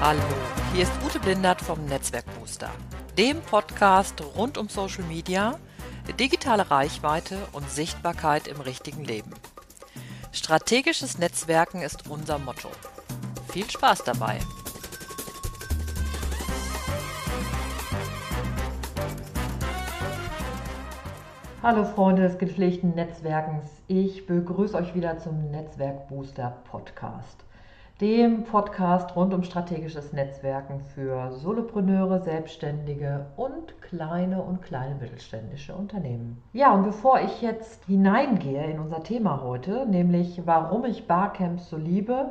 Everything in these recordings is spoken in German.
Hallo, hier ist Ute Blindert vom Netzwerkbooster, dem Podcast rund um Social Media, digitale Reichweite und Sichtbarkeit im richtigen Leben. Strategisches Netzwerken ist unser Motto. Viel Spaß dabei! Hallo Freunde des gepflegten Netzwerkens, ich begrüße euch wieder zum Netzwerkbooster Podcast dem Podcast rund um strategisches Netzwerken für Solopreneure, Selbstständige und kleine und kleine mittelständische Unternehmen. Ja, und bevor ich jetzt hineingehe in unser Thema heute, nämlich warum ich Barcamps so liebe,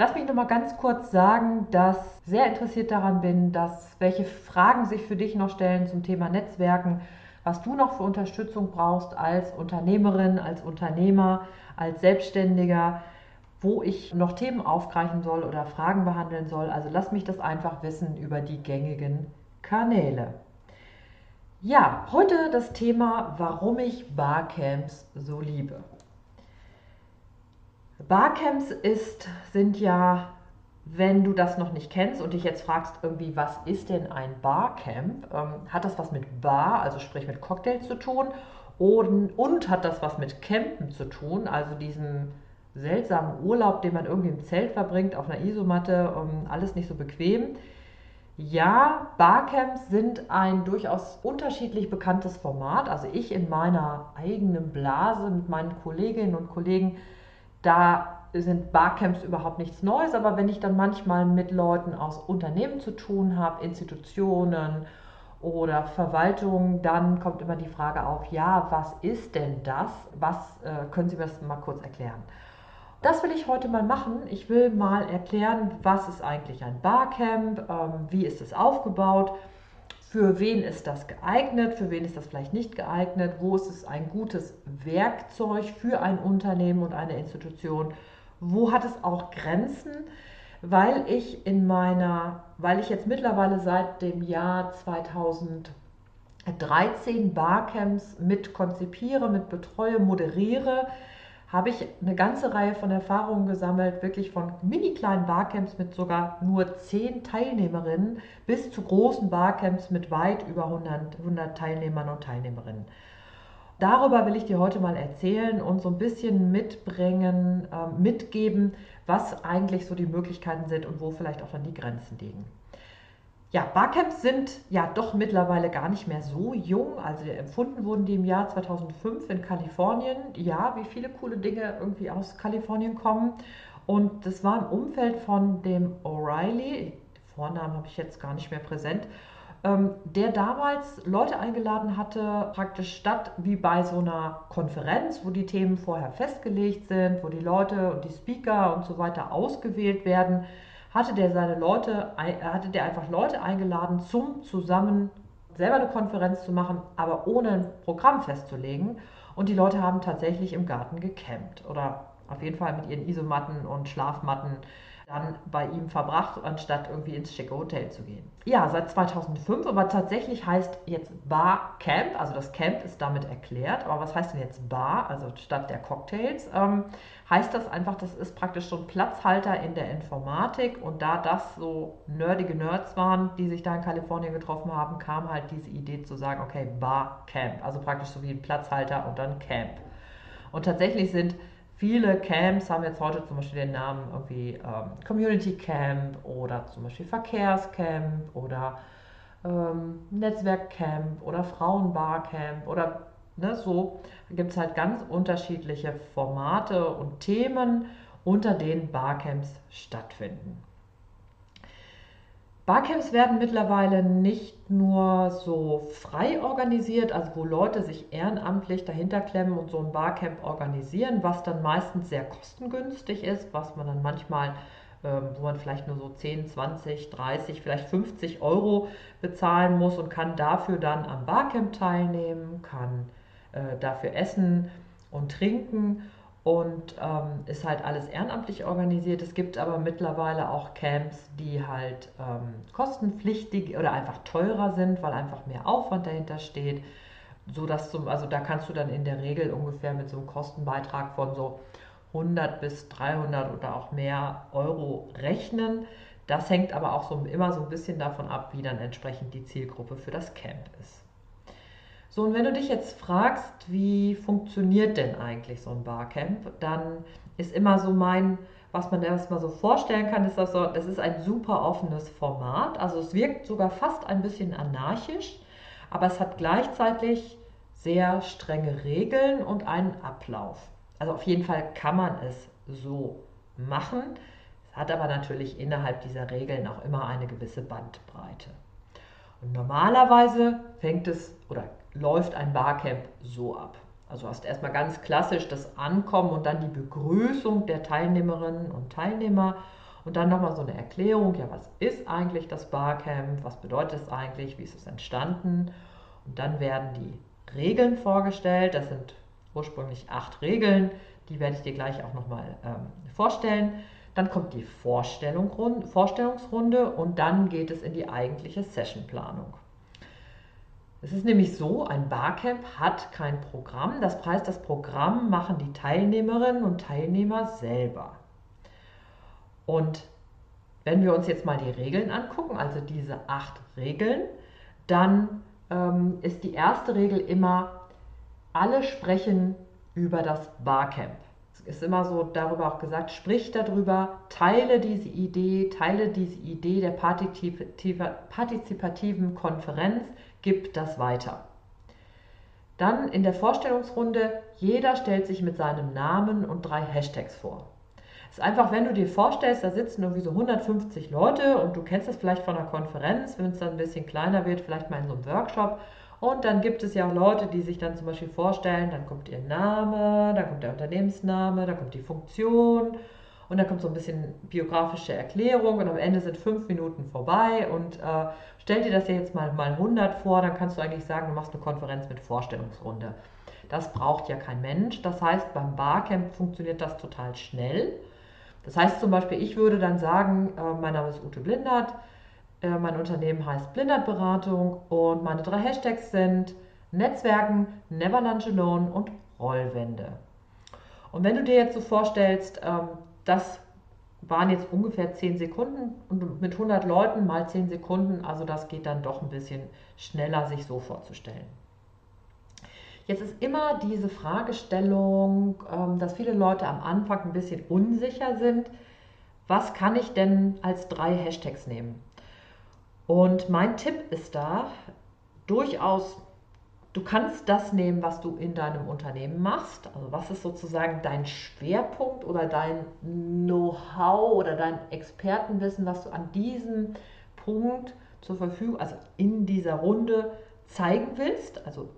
Lass mich noch mal ganz kurz sagen, dass ich sehr interessiert daran bin, dass welche Fragen sich für dich noch stellen zum Thema Netzwerken, was du noch für Unterstützung brauchst als Unternehmerin, als Unternehmer, als Selbstständiger, wo ich noch Themen aufgreifen soll oder Fragen behandeln soll. Also lass mich das einfach wissen über die gängigen Kanäle. Ja, heute das Thema, warum ich Barcamps so liebe. Barcamps ist, sind ja, wenn du das noch nicht kennst und dich jetzt fragst, irgendwie, was ist denn ein Barcamp? Ähm, hat das was mit Bar, also sprich mit Cocktails zu tun? Und, und hat das was mit Campen zu tun, also diesem seltsamen Urlaub, den man irgendwie im Zelt verbringt, auf einer Isomatte, um, alles nicht so bequem. Ja, Barcamps sind ein durchaus unterschiedlich bekanntes Format. Also ich in meiner eigenen Blase mit meinen Kolleginnen und Kollegen, da sind Barcamps überhaupt nichts Neues. Aber wenn ich dann manchmal mit Leuten aus Unternehmen zu tun habe, Institutionen oder Verwaltung, dann kommt immer die Frage auf, ja, was ist denn das? Was äh, können Sie mir das mal kurz erklären? Das will ich heute mal machen. Ich will mal erklären, was ist eigentlich ein Barcamp, ähm, wie ist es aufgebaut, für wen ist das geeignet, für wen ist das vielleicht nicht geeignet, wo ist es ein gutes Werkzeug für ein Unternehmen und eine Institution, wo hat es auch Grenzen, weil ich in meiner, weil ich jetzt mittlerweile seit dem Jahr 2013 Barcamps mit konzipiere, mit betreue, moderiere, habe ich eine ganze Reihe von Erfahrungen gesammelt, wirklich von mini kleinen Barcamps mit sogar nur zehn Teilnehmerinnen bis zu großen Barcamps mit weit über 100, 100 Teilnehmern und Teilnehmerinnen. Darüber will ich dir heute mal erzählen und so ein bisschen mitbringen, äh, mitgeben, was eigentlich so die Möglichkeiten sind und wo vielleicht auch dann die Grenzen liegen. Ja, Barcamps sind ja doch mittlerweile gar nicht mehr so jung. Also empfunden wurden die im Jahr 2005 in Kalifornien. Ja, wie viele coole Dinge irgendwie aus Kalifornien kommen. Und das war im Umfeld von dem O'Reilly, Vornamen habe ich jetzt gar nicht mehr präsent, ähm, der damals Leute eingeladen hatte, praktisch statt wie bei so einer Konferenz, wo die Themen vorher festgelegt sind, wo die Leute und die Speaker und so weiter ausgewählt werden hatte der seine Leute, hatte der einfach Leute eingeladen, zum zusammen selber eine Konferenz zu machen, aber ohne ein Programm festzulegen. Und die Leute haben tatsächlich im Garten gecampt oder auf jeden Fall mit ihren Isomatten und Schlafmatten dann bei ihm verbracht, anstatt irgendwie ins schicke Hotel zu gehen. Ja, seit 2005, aber tatsächlich heißt jetzt Bar Camp, also das Camp ist damit erklärt, aber was heißt denn jetzt Bar, also statt der Cocktails, ähm, heißt das einfach, das ist praktisch so ein Platzhalter in der Informatik und da das so nerdige Nerds waren, die sich da in Kalifornien getroffen haben, kam halt diese Idee zu sagen, okay, Bar Camp, also praktisch so wie ein Platzhalter und dann Camp. Und tatsächlich sind Viele Camps haben jetzt heute zum Beispiel den Namen irgendwie ähm, Community Camp oder zum Beispiel Verkehrscamp oder ähm, Netzwerkcamp oder Frauenbarcamp oder ne, so. Da gibt es halt ganz unterschiedliche Formate und Themen, unter denen Barcamps stattfinden. Barcamps werden mittlerweile nicht nur so frei organisiert, also wo Leute sich ehrenamtlich dahinter klemmen und so ein Barcamp organisieren, was dann meistens sehr kostengünstig ist, was man dann manchmal, ähm, wo man vielleicht nur so 10, 20, 30, vielleicht 50 Euro bezahlen muss und kann dafür dann am Barcamp teilnehmen, kann äh, dafür essen und trinken und ähm, ist halt alles ehrenamtlich organisiert. Es gibt aber mittlerweile auch Camps, die halt ähm, kostenpflichtig oder einfach teurer sind, weil einfach mehr Aufwand dahinter steht. So dass zum, also da kannst du dann in der Regel ungefähr mit so einem Kostenbeitrag von so 100 bis 300 oder auch mehr Euro rechnen. Das hängt aber auch so immer so ein bisschen davon ab, wie dann entsprechend die Zielgruppe für das Camp ist. So, und wenn du dich jetzt fragst, wie funktioniert denn eigentlich so ein Barcamp, dann ist immer so mein, was man erstmal so vorstellen kann, ist das so, das ist ein super offenes Format. Also es wirkt sogar fast ein bisschen anarchisch, aber es hat gleichzeitig sehr strenge Regeln und einen Ablauf. Also auf jeden Fall kann man es so machen. Es hat aber natürlich innerhalb dieser Regeln auch immer eine gewisse Bandbreite. Und normalerweise fängt es oder läuft ein Barcamp so ab. Also hast erstmal ganz klassisch das Ankommen und dann die Begrüßung der Teilnehmerinnen und Teilnehmer und dann nochmal so eine Erklärung, ja, was ist eigentlich das Barcamp, was bedeutet es eigentlich, wie ist es entstanden und dann werden die Regeln vorgestellt, das sind ursprünglich acht Regeln, die werde ich dir gleich auch nochmal ähm, vorstellen. Dann kommt die Vorstellungsrunde und dann geht es in die eigentliche Sessionplanung. Es ist nämlich so, ein Barcamp hat kein Programm. Das heißt, das Programm machen die Teilnehmerinnen und Teilnehmer selber. Und wenn wir uns jetzt mal die Regeln angucken, also diese acht Regeln, dann ähm, ist die erste Regel immer, alle sprechen über das Barcamp. Es ist immer so darüber auch gesagt, sprich darüber, teile diese Idee, teile diese Idee der partizipativen Konferenz gib das weiter. Dann in der Vorstellungsrunde, jeder stellt sich mit seinem Namen und drei Hashtags vor. Es ist einfach, wenn du dir vorstellst, da sitzen irgendwie so 150 Leute und du kennst das vielleicht von einer Konferenz, wenn es dann ein bisschen kleiner wird, vielleicht mal in so einem Workshop. Und dann gibt es ja auch Leute, die sich dann zum Beispiel vorstellen, dann kommt ihr Name, dann kommt der Unternehmensname, dann kommt die Funktion und dann kommt so ein bisschen biografische Erklärung und am Ende sind fünf Minuten vorbei und äh, stell dir das jetzt mal, mal 100 vor, dann kannst du eigentlich sagen, du machst eine Konferenz mit Vorstellungsrunde. Das braucht ja kein Mensch. Das heißt, beim Barcamp funktioniert das total schnell. Das heißt zum Beispiel, ich würde dann sagen, äh, mein Name ist Ute Blindert, äh, mein Unternehmen heißt Blindert-Beratung und meine drei Hashtags sind Netzwerken, Never Lunch Alone und Rollwände. Und wenn du dir jetzt so vorstellst, ähm, das waren jetzt ungefähr 10 Sekunden und mit 100 Leuten mal 10 Sekunden, also das geht dann doch ein bisschen schneller, sich so vorzustellen. Jetzt ist immer diese Fragestellung, ähm, dass viele Leute am Anfang ein bisschen unsicher sind. Was kann ich denn als drei Hashtags nehmen? Und mein Tipp ist da, durchaus Du kannst das nehmen, was du in deinem Unternehmen machst. Also was ist sozusagen dein Schwerpunkt oder dein Know-how oder dein Expertenwissen, was du an diesem Punkt zur Verfügung, also in dieser Runde zeigen willst, also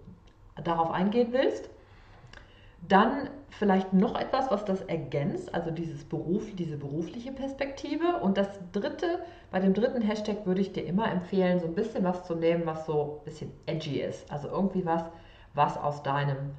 darauf eingehen willst. Dann vielleicht noch etwas, was das ergänzt, also dieses Beruf, diese berufliche Perspektive. Und das dritte, bei dem dritten Hashtag würde ich dir immer empfehlen, so ein bisschen was zu nehmen, was so ein bisschen edgy ist. Also irgendwie was, was aus deinem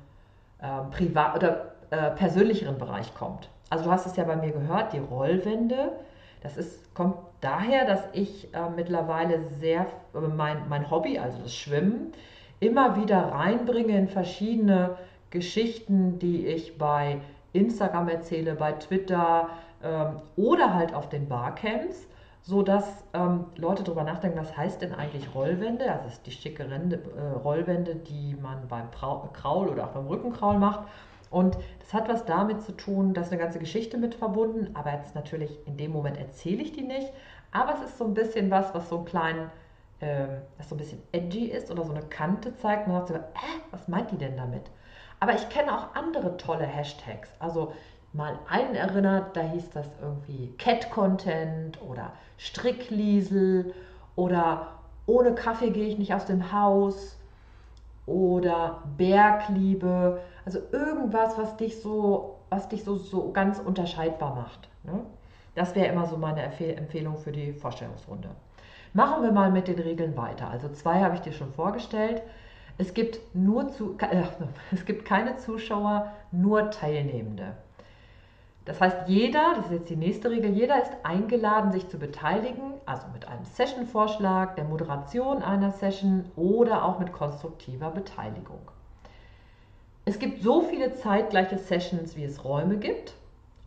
äh, privat oder äh, persönlicheren Bereich kommt. Also du hast es ja bei mir gehört, die Rollwände. Das ist, kommt daher, dass ich äh, mittlerweile sehr äh, mein, mein Hobby, also das Schwimmen, immer wieder reinbringe in verschiedene Geschichten, die ich bei Instagram erzähle, bei Twitter ähm, oder halt auf den Barcamps, sodass ähm, Leute darüber nachdenken, was heißt denn eigentlich Rollwände? Also das ist die schicke Rende, äh, Rollwände, die man beim Kraul oder auch beim Rückenkraul macht. Und das hat was damit zu tun, dass eine ganze Geschichte mit verbunden, aber jetzt natürlich in dem Moment erzähle ich die nicht. Aber es ist so ein bisschen was, was so einen kleinen, äh, was so ein bisschen edgy ist oder so eine Kante zeigt. Man sagt so, äh, was meint die denn damit? Aber ich kenne auch andere tolle Hashtags. Also mal einen erinnert, da hieß das irgendwie Cat-Content oder Strickliesel oder ohne Kaffee gehe ich nicht aus dem Haus oder Bergliebe. Also irgendwas, was dich so, was dich so, so ganz unterscheidbar macht. Ne? Das wäre immer so meine Empfehlung für die Vorstellungsrunde. Machen wir mal mit den Regeln weiter. Also zwei habe ich dir schon vorgestellt. Es gibt, nur zu, äh, es gibt keine Zuschauer, nur Teilnehmende. Das heißt, jeder, das ist jetzt die nächste Regel, jeder ist eingeladen, sich zu beteiligen, also mit einem Session-Vorschlag, der Moderation einer Session oder auch mit konstruktiver Beteiligung. Es gibt so viele zeitgleiche Sessions, wie es Räume gibt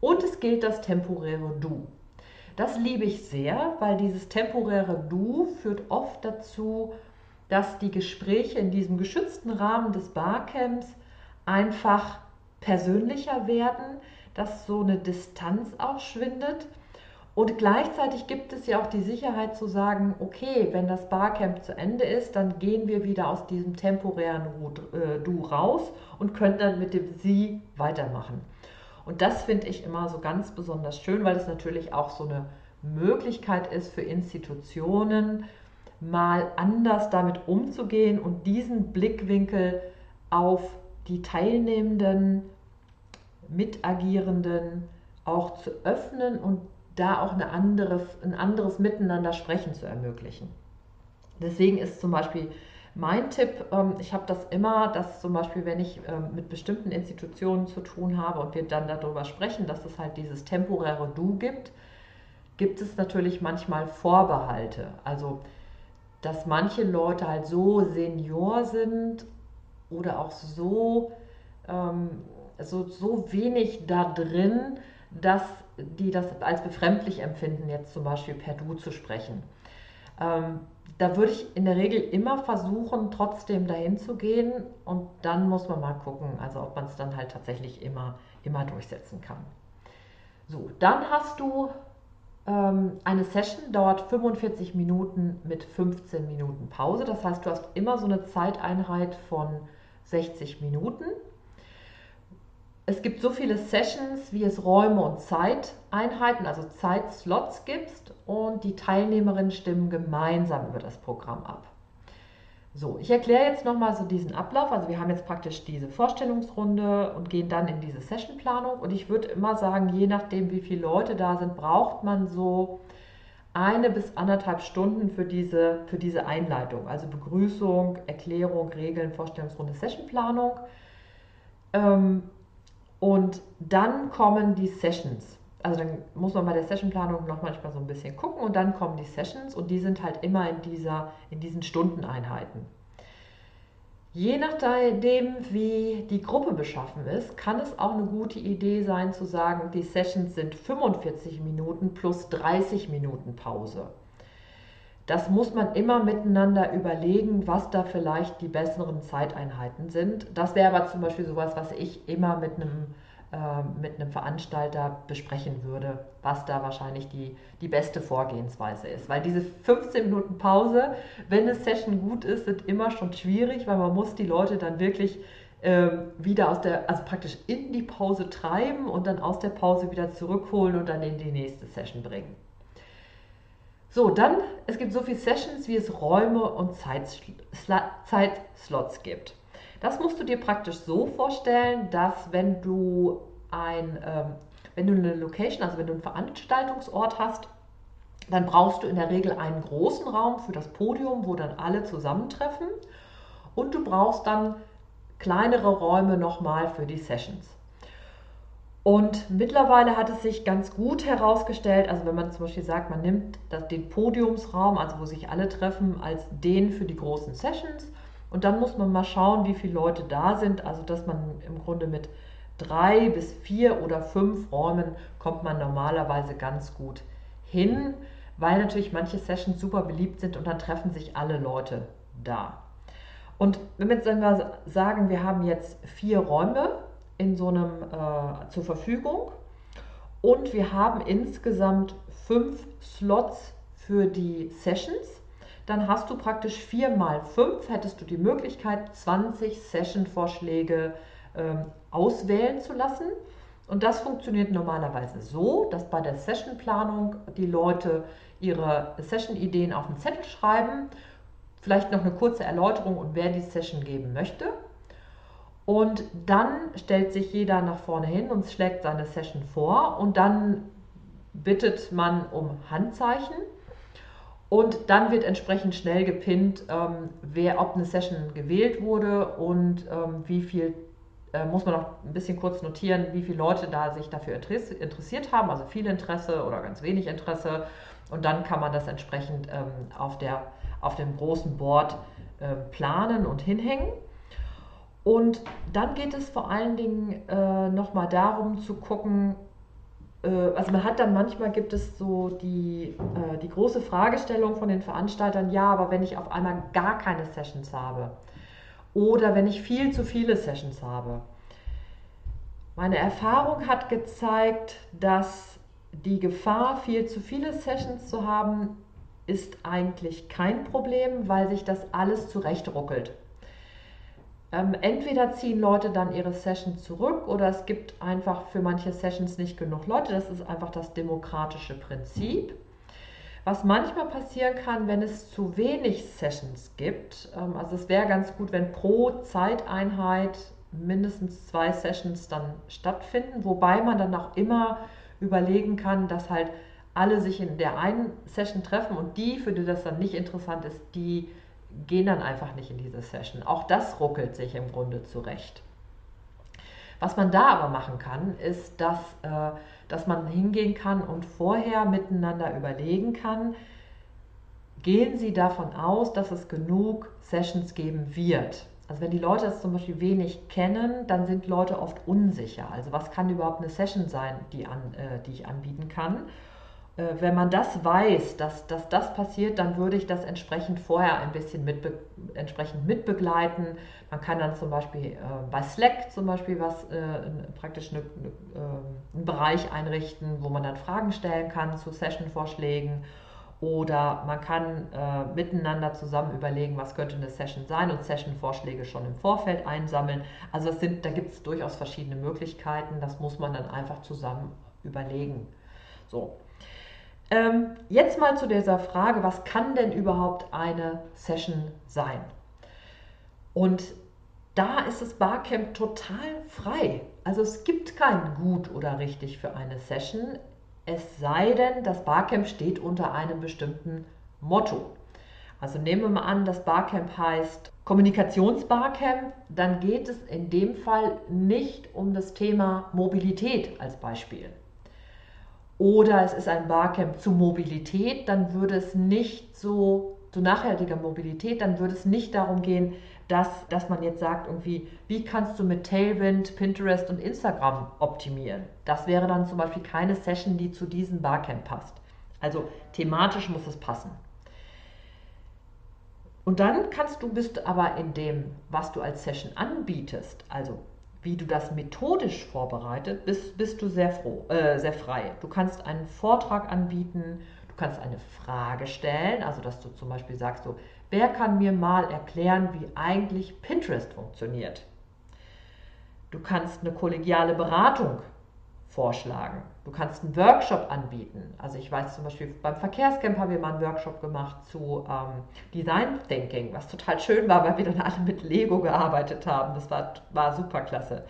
und es gilt das temporäre Du. Das liebe ich sehr, weil dieses temporäre Du führt oft dazu, dass die Gespräche in diesem geschützten Rahmen des Barcamps einfach persönlicher werden, dass so eine Distanz auch schwindet. Und gleichzeitig gibt es ja auch die Sicherheit zu sagen, okay, wenn das Barcamp zu Ende ist, dann gehen wir wieder aus diesem temporären äh, Du raus und können dann mit dem Sie weitermachen. Und das finde ich immer so ganz besonders schön, weil es natürlich auch so eine Möglichkeit ist für Institutionen, mal anders damit umzugehen und diesen Blickwinkel auf die Teilnehmenden, Mitagierenden auch zu öffnen und da auch eine anderes, ein anderes Miteinander sprechen zu ermöglichen. Deswegen ist zum Beispiel mein Tipp, ähm, ich habe das immer, dass zum Beispiel, wenn ich ähm, mit bestimmten Institutionen zu tun habe und wir dann darüber sprechen, dass es halt dieses temporäre Du gibt, gibt es natürlich manchmal Vorbehalte. Also, dass manche Leute halt so senior sind oder auch so, ähm, so, so wenig da drin, dass die das als befremdlich empfinden, jetzt zum Beispiel per Du zu sprechen. Ähm, da würde ich in der Regel immer versuchen, trotzdem dahin zu gehen und dann muss man mal gucken, also ob man es dann halt tatsächlich immer, immer durchsetzen kann. So, dann hast du eine Session, dauert 45 Minuten mit 15 Minuten Pause. Das heißt, du hast immer so eine Zeiteinheit von 60 Minuten. Es gibt so viele Sessions, wie es Räume und Zeiteinheiten, also Zeitslots gibt und die Teilnehmerinnen stimmen gemeinsam über das Programm ab. So, ich erkläre jetzt nochmal so diesen Ablauf. Also wir haben jetzt praktisch diese Vorstellungsrunde und gehen dann in diese Sessionplanung. Und ich würde immer sagen, je nachdem, wie viele Leute da sind, braucht man so eine bis anderthalb Stunden für diese, für diese Einleitung. Also Begrüßung, Erklärung, Regeln, Vorstellungsrunde, Sessionplanung. Ähm, und dann kommen die Sessions. Also dann muss man bei der Sessionplanung noch manchmal so ein bisschen gucken und dann kommen die Sessions und die sind halt immer in, dieser, in diesen Stundeneinheiten. Je nachdem, wie die Gruppe beschaffen ist, kann es auch eine gute Idee sein zu sagen, die Sessions sind 45 Minuten plus 30 Minuten Pause. Das muss man immer miteinander überlegen, was da vielleicht die besseren Zeiteinheiten sind. Das wäre aber zum Beispiel sowas, was ich immer mit einem, mit einem Veranstalter besprechen würde, was da wahrscheinlich die, die beste Vorgehensweise ist. Weil diese 15 Minuten Pause, wenn eine Session gut ist, sind immer schon schwierig, weil man muss die Leute dann wirklich äh, wieder aus der, also praktisch in die Pause treiben und dann aus der Pause wieder zurückholen und dann in die nächste Session bringen. So, dann, es gibt so viele Sessions, wie es Räume und Zeitslots gibt. Das musst du dir praktisch so vorstellen, dass wenn du ein, ähm, wenn du eine Location, also wenn du einen Veranstaltungsort hast, dann brauchst du in der Regel einen großen Raum für das Podium, wo dann alle zusammentreffen. Und du brauchst dann kleinere Räume nochmal für die Sessions. Und mittlerweile hat es sich ganz gut herausgestellt, also wenn man zum Beispiel sagt, man nimmt den Podiumsraum, also wo sich alle treffen, als den für die großen Sessions. Und dann muss man mal schauen, wie viele Leute da sind. Also dass man im Grunde mit drei bis vier oder fünf Räumen kommt man normalerweise ganz gut hin, weil natürlich manche Sessions super beliebt sind und dann treffen sich alle Leute da. Und wenn wir jetzt sagen, wir haben jetzt vier Räume in so einem äh, zur Verfügung. Und wir haben insgesamt fünf Slots für die Sessions. Dann hast du praktisch vier mal fünf, hättest du die Möglichkeit, 20 Session-Vorschläge ähm, auswählen zu lassen. Und das funktioniert normalerweise so, dass bei der Sessionplanung die Leute ihre Session-Ideen auf den Zettel schreiben, vielleicht noch eine kurze Erläuterung und wer die Session geben möchte. Und dann stellt sich jeder nach vorne hin und schlägt seine Session vor und dann bittet man um Handzeichen und dann wird entsprechend schnell gepinnt, ähm, wer, ob eine Session gewählt wurde und ähm, wie viel, äh, muss man noch ein bisschen kurz notieren, wie viele Leute da sich dafür interessiert haben, also viel Interesse oder ganz wenig Interesse. Und dann kann man das entsprechend ähm, auf, der, auf dem großen Board äh, planen und hinhängen. Und dann geht es vor allen Dingen äh, nochmal darum zu gucken, also man hat dann manchmal gibt es so die, äh, die große Fragestellung von den Veranstaltern, ja, aber wenn ich auf einmal gar keine Sessions habe oder wenn ich viel zu viele Sessions habe. Meine Erfahrung hat gezeigt, dass die Gefahr, viel zu viele Sessions zu haben, ist eigentlich kein Problem, weil sich das alles zurechtruckelt. Ähm, entweder ziehen Leute dann ihre Session zurück oder es gibt einfach für manche Sessions nicht genug Leute. Das ist einfach das demokratische Prinzip. Was manchmal passieren kann, wenn es zu wenig Sessions gibt, ähm, also es wäre ganz gut, wenn pro Zeiteinheit mindestens zwei Sessions dann stattfinden, wobei man dann auch immer überlegen kann, dass halt alle sich in der einen Session treffen und die, für die das dann nicht interessant ist, die gehen dann einfach nicht in diese Session. Auch das ruckelt sich im Grunde zurecht. Was man da aber machen kann, ist, dass, äh, dass man hingehen kann und vorher miteinander überlegen kann, gehen Sie davon aus, dass es genug Sessions geben wird. Also wenn die Leute das zum Beispiel wenig kennen, dann sind Leute oft unsicher. Also was kann überhaupt eine Session sein, die, an, äh, die ich anbieten kann? Äh, wenn man das weiß, dass, dass das passiert, dann würde ich das entsprechend vorher ein bisschen mitbe entsprechend mitbegleiten. Man kann dann zum Beispiel äh, bei Slack zum Beispiel was äh, praktisch eine, eine, äh, einen Bereich einrichten, wo man dann Fragen stellen kann zu Session-Vorschlägen. Oder man kann äh, miteinander zusammen überlegen, was könnte eine Session sein und Session-Vorschläge schon im Vorfeld einsammeln. Also sind, da gibt es durchaus verschiedene Möglichkeiten. Das muss man dann einfach zusammen überlegen. So, ähm, jetzt mal zu dieser Frage, was kann denn überhaupt eine Session sein? Und da ist das Barcamp total frei. Also es gibt kein gut oder richtig für eine Session, es sei denn, das Barcamp steht unter einem bestimmten Motto. Also nehmen wir mal an, das Barcamp heißt Kommunikationsbarcamp, dann geht es in dem Fall nicht um das Thema Mobilität als Beispiel oder es ist ein Barcamp zu Mobilität, dann würde es nicht so, zu nachhaltiger Mobilität, dann würde es nicht darum gehen, dass, dass man jetzt sagt, irgendwie, wie kannst du mit Tailwind, Pinterest und Instagram optimieren? Das wäre dann zum Beispiel keine Session, die zu diesem Barcamp passt. Also thematisch muss es passen. Und dann kannst du, bist aber in dem, was du als Session anbietest, also wie du das methodisch vorbereitet, bist, bist du sehr, froh, äh, sehr frei. Du kannst einen Vortrag anbieten, du kannst eine Frage stellen, also dass du zum Beispiel sagst, so, wer kann mir mal erklären, wie eigentlich Pinterest funktioniert? Du kannst eine kollegiale Beratung vorschlagen. Du kannst einen Workshop anbieten. Also ich weiß zum Beispiel, beim Verkehrscamp haben wir mal einen Workshop gemacht zu ähm, Design Thinking, was total schön war, weil wir dann alle mit Lego gearbeitet haben. Das war, war super klasse.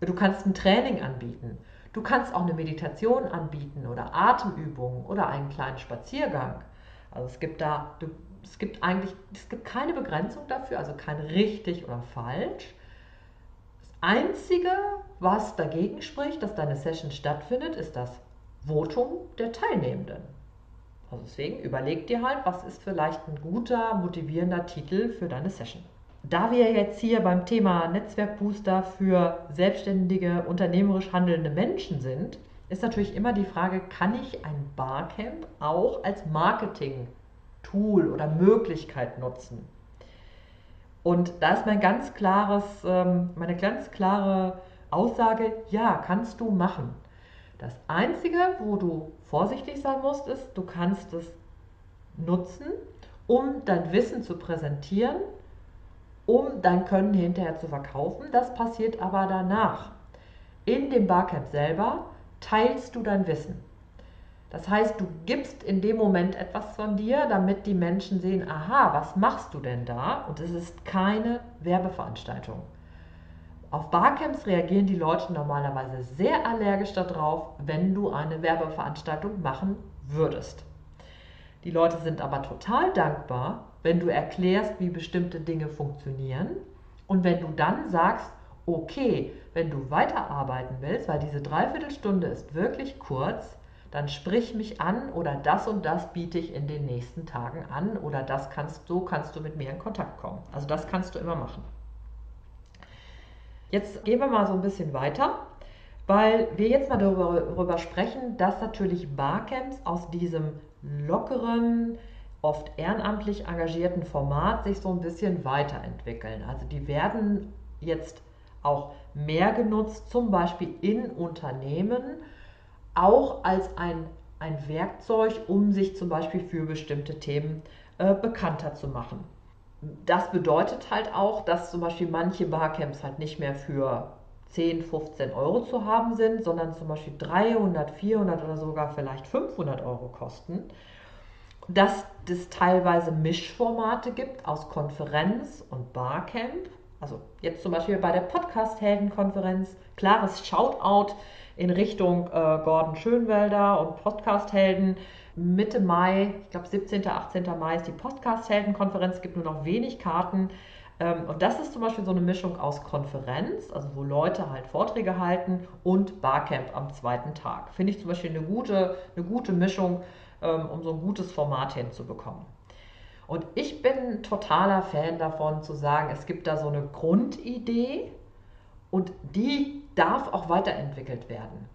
Du kannst ein Training anbieten. Du kannst auch eine Meditation anbieten oder Atemübungen oder einen kleinen Spaziergang. Also es gibt da, du, es gibt eigentlich, es gibt keine Begrenzung dafür, also kein richtig oder falsch. Einzige, was dagegen spricht, dass deine Session stattfindet, ist das Votum der Teilnehmenden. Also deswegen überleg dir halt, was ist vielleicht ein guter, motivierender Titel für deine Session. Da wir jetzt hier beim Thema Netzwerkbooster für selbstständige, unternehmerisch handelnde Menschen sind, ist natürlich immer die Frage, kann ich ein Barcamp auch als Marketing-Tool oder Möglichkeit nutzen? Und da ist mein ganz klares, ähm, meine ganz klare Aussage, ja, kannst du machen. Das Einzige, wo du vorsichtig sein musst, ist, du kannst es nutzen, um dein Wissen zu präsentieren, um dein Können hinterher zu verkaufen. Das passiert aber danach. In dem Barcamp selber teilst du dein Wissen. Das heißt, du gibst in dem Moment etwas von dir, damit die Menschen sehen, aha, was machst du denn da? Und es ist keine Werbeveranstaltung. Auf Barcamps reagieren die Leute normalerweise sehr allergisch darauf, wenn du eine Werbeveranstaltung machen würdest. Die Leute sind aber total dankbar, wenn du erklärst, wie bestimmte Dinge funktionieren und wenn du dann sagst, okay, wenn du weiterarbeiten willst, weil diese Dreiviertelstunde ist wirklich kurz, dann sprich mich an oder das und das biete ich in den nächsten Tagen an oder das kannst so kannst du mit mir in Kontakt kommen. Also das kannst du immer machen. Jetzt gehen wir mal so ein bisschen weiter. weil wir jetzt mal darüber, darüber sprechen, dass natürlich Barcamps aus diesem lockeren, oft ehrenamtlich engagierten Format sich so ein bisschen weiterentwickeln. Also die werden jetzt auch mehr genutzt, zum Beispiel in Unternehmen, auch als ein, ein Werkzeug, um sich zum Beispiel für bestimmte Themen äh, bekannter zu machen. Das bedeutet halt auch, dass zum Beispiel manche Barcamps halt nicht mehr für 10, 15 Euro zu haben sind, sondern zum Beispiel 300, 400 oder sogar vielleicht 500 Euro kosten. Dass es teilweise Mischformate gibt aus Konferenz und Barcamp. Also jetzt zum Beispiel bei der Podcast-Helden-Konferenz, klares Shoutout in Richtung äh, Gordon Schönwelder und Podcast-Helden. Mitte Mai, ich glaube 17., 18. Mai ist die Podcast-Helden-Konferenz, es gibt nur noch wenig Karten. Ähm, und das ist zum Beispiel so eine Mischung aus Konferenz, also wo Leute halt Vorträge halten, und Barcamp am zweiten Tag. Finde ich zum Beispiel eine gute, eine gute Mischung, ähm, um so ein gutes Format hinzubekommen. Und ich bin totaler Fan davon zu sagen, es gibt da so eine Grundidee und die darf auch weiterentwickelt werden.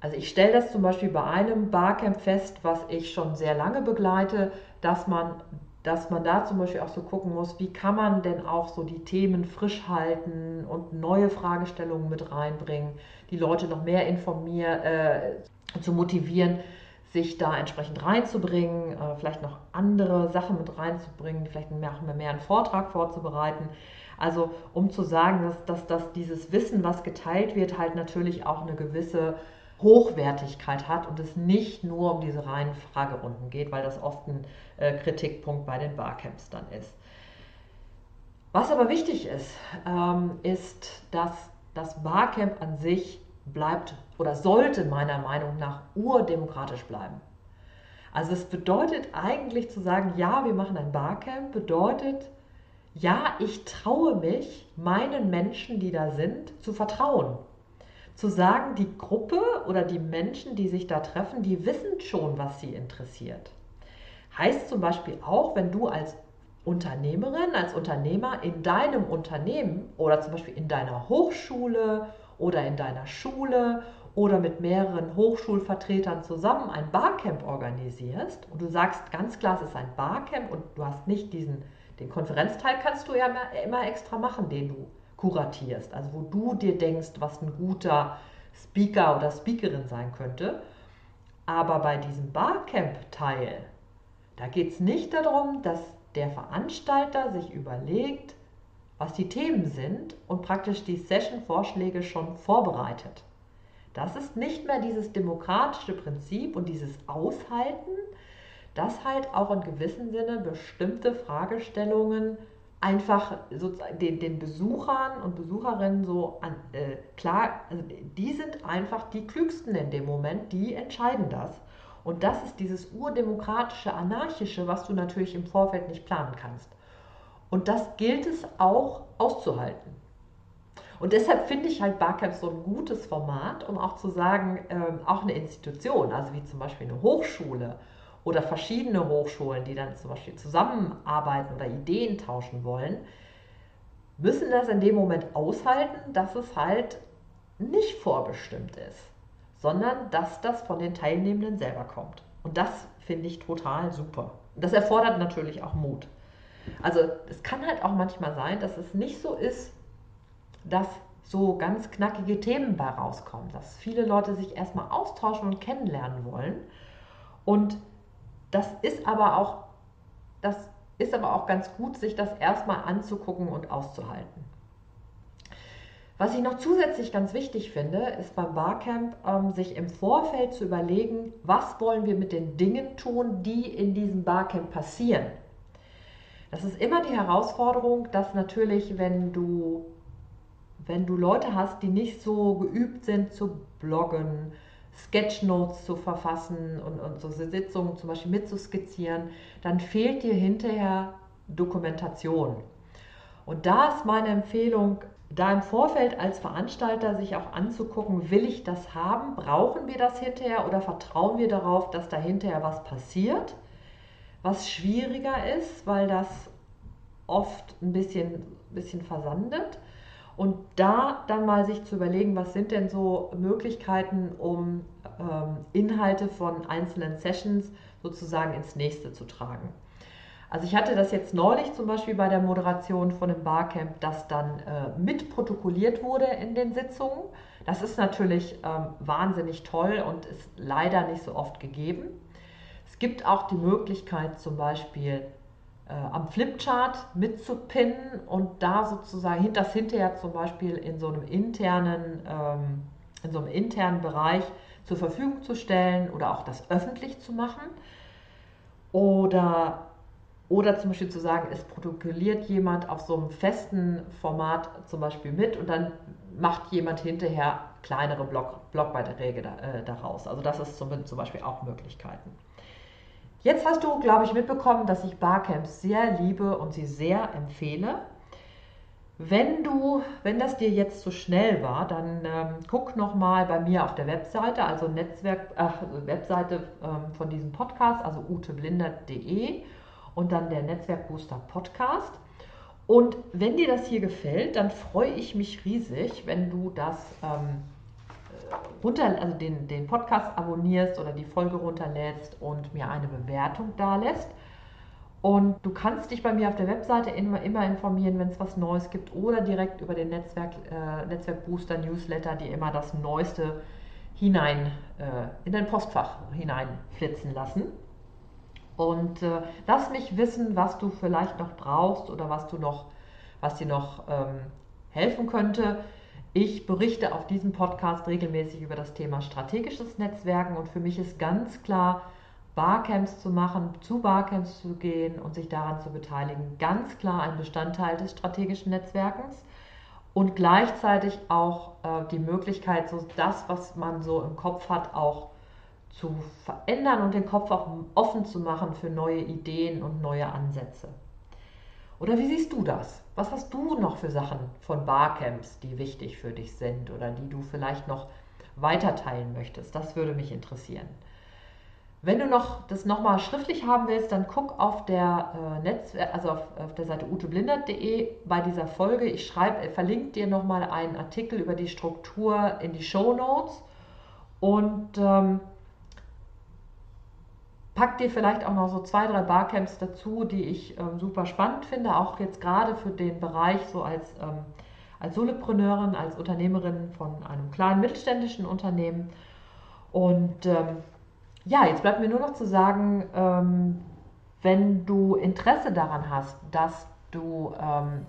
Also ich stelle das zum Beispiel bei einem Barcamp fest, was ich schon sehr lange begleite, dass man dass man da zum Beispiel auch so gucken muss, wie kann man denn auch so die Themen frisch halten und neue Fragestellungen mit reinbringen, die Leute noch mehr informieren, äh, zu motivieren, sich da entsprechend reinzubringen, äh, vielleicht noch andere Sachen mit reinzubringen, vielleicht mehr, mehr einen Vortrag vorzubereiten. Also um zu sagen, dass, dass, dass dieses Wissen, was geteilt wird, halt natürlich auch eine gewisse Hochwertigkeit hat und es nicht nur um diese reinen Fragerunden geht, weil das oft ein äh, Kritikpunkt bei den Barcamps dann ist. Was aber wichtig ist, ähm, ist, dass das Barcamp an sich bleibt oder sollte meiner Meinung nach urdemokratisch bleiben. Also es bedeutet eigentlich zu sagen, ja, wir machen ein Barcamp, bedeutet, ja, ich traue mich, meinen Menschen, die da sind, zu vertrauen zu sagen, die Gruppe oder die Menschen, die sich da treffen, die wissen schon, was sie interessiert. Heißt zum Beispiel auch, wenn du als Unternehmerin, als Unternehmer in deinem Unternehmen oder zum Beispiel in deiner Hochschule oder in deiner Schule oder mit mehreren Hochschulvertretern zusammen ein Barcamp organisierst und du sagst ganz klar, es ist ein Barcamp und du hast nicht diesen, den Konferenzteil kannst du ja immer, immer extra machen, den du kuratierst, also wo du dir denkst, was ein guter Speaker oder Speakerin sein könnte. Aber bei diesem Barcamp-Teil, da geht es nicht darum, dass der Veranstalter sich überlegt, was die Themen sind und praktisch die Session-Vorschläge schon vorbereitet. Das ist nicht mehr dieses demokratische Prinzip und dieses Aushalten, dass halt auch in gewissem Sinne bestimmte Fragestellungen einfach sozusagen den, den Besuchern und Besucherinnen so an, äh, klar, also die sind einfach die Klügsten in dem Moment, die entscheiden das. Und das ist dieses urdemokratische, anarchische, was du natürlich im Vorfeld nicht planen kannst. Und das gilt es auch auszuhalten. Und deshalb finde ich halt Barcamp so ein gutes Format, um auch zu sagen, ähm, auch eine Institution, also wie zum Beispiel eine Hochschule oder verschiedene Hochschulen, die dann zum Beispiel zusammenarbeiten oder Ideen tauschen wollen, müssen das in dem Moment aushalten, dass es halt nicht vorbestimmt ist, sondern dass das von den Teilnehmenden selber kommt. Und das finde ich total super. Das erfordert natürlich auch Mut. Also es kann halt auch manchmal sein, dass es nicht so ist, dass so ganz knackige Themen bei rauskommen, dass viele Leute sich erstmal austauschen und kennenlernen wollen. Und das ist aber auch, das ist aber auch ganz gut, sich das erstmal anzugucken und auszuhalten. Was ich noch zusätzlich ganz wichtig finde, ist beim Barcamp, ähm, sich im Vorfeld zu überlegen, was wollen wir mit den Dingen tun, die in diesem Barcamp passieren. Das ist immer die Herausforderung, dass natürlich, wenn du, wenn du Leute hast, die nicht so geübt sind zu bloggen, Sketchnotes zu verfassen und, und so Sitzungen zum Beispiel mitzuskizzieren, dann fehlt dir hinterher Dokumentation. Und da ist meine Empfehlung, da im Vorfeld als Veranstalter sich auch anzugucken, will ich das haben, brauchen wir das hinterher oder vertrauen wir darauf, dass da hinterher was passiert, was schwieriger ist, weil das oft ein bisschen, bisschen versandet. Und da dann mal sich zu überlegen, was sind denn so Möglichkeiten, um ähm, Inhalte von einzelnen Sessions sozusagen ins nächste zu tragen. Also ich hatte das jetzt neulich zum Beispiel bei der Moderation von einem Barcamp, das dann äh, mitprotokolliert wurde in den Sitzungen. Das ist natürlich ähm, wahnsinnig toll und ist leider nicht so oft gegeben. Es gibt auch die Möglichkeit zum Beispiel am Flipchart mitzupinnen und da sozusagen das hinterher zum Beispiel in so einem internen, ähm, in so einem internen Bereich zur Verfügung zu stellen oder auch das öffentlich zu machen. Oder, oder zum Beispiel zu sagen, es protokolliert jemand auf so einem festen Format zum Beispiel mit und dann macht jemand hinterher kleinere Blog, Blogbeiträge äh, daraus. Also das ist zum, zum Beispiel auch Möglichkeiten. Jetzt hast du, glaube ich, mitbekommen, dass ich Barcamps sehr liebe und sie sehr empfehle. Wenn du, wenn das dir jetzt zu schnell war, dann ähm, guck nochmal bei mir auf der Webseite, also Netzwerk, äh, Webseite ähm, von diesem Podcast, also uteblindert.de und dann der Netzwerkbooster Podcast. Und wenn dir das hier gefällt, dann freue ich mich riesig, wenn du das ähm, runter, also den, den Podcast abonnierst oder die Folge runterlädst und mir eine Bewertung dalässt. Und du kannst dich bei mir auf der Webseite immer, immer informieren, wenn es was Neues gibt oder direkt über den Netzwerk, äh, Netzwerk Booster Newsletter, die immer das Neueste hinein äh, in dein Postfach hineinflitzen lassen. Und äh, lass mich wissen, was du vielleicht noch brauchst oder was du noch, was dir noch ähm, helfen könnte. Ich berichte auf diesem Podcast regelmäßig über das Thema strategisches Netzwerken und für mich ist ganz klar, Barcamps zu machen, zu Barcamps zu gehen und sich daran zu beteiligen, ganz klar ein Bestandteil des strategischen Netzwerkens und gleichzeitig auch äh, die Möglichkeit, so das, was man so im Kopf hat, auch zu verändern und den Kopf auch offen zu machen für neue Ideen und neue Ansätze. Oder wie siehst du das? Was hast du noch für Sachen von Barcamps, die wichtig für dich sind oder die du vielleicht noch weiter teilen möchtest? Das würde mich interessieren. Wenn du noch das nochmal schriftlich haben willst, dann guck auf der äh, Netz, also auf, auf, der Seite uteblindert.de bei dieser Folge. Ich schreibe, äh, verlinke dir nochmal einen Artikel über die Struktur in die Show Notes und ähm, pack dir vielleicht auch noch so zwei, drei Barcamps dazu, die ich ähm, super spannend finde, auch jetzt gerade für den Bereich so als, ähm, als Solopreneurin, als Unternehmerin von einem kleinen mittelständischen Unternehmen. Und ähm, ja, jetzt bleibt mir nur noch zu sagen, ähm, wenn du Interesse daran hast, dass du ähm,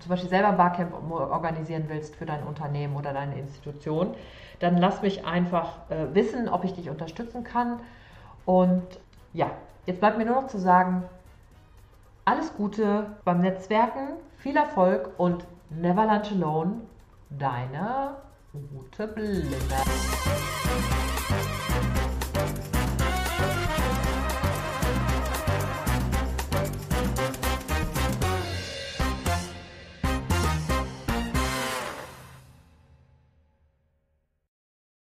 zum Beispiel selber ein Barcamp organisieren willst für dein Unternehmen oder deine Institution, dann lass mich einfach äh, wissen, ob ich dich unterstützen kann. Und ja, jetzt bleibt mir nur noch zu sagen, alles Gute beim Netzwerken, viel Erfolg und never lunch alone, deine Ute Blinder.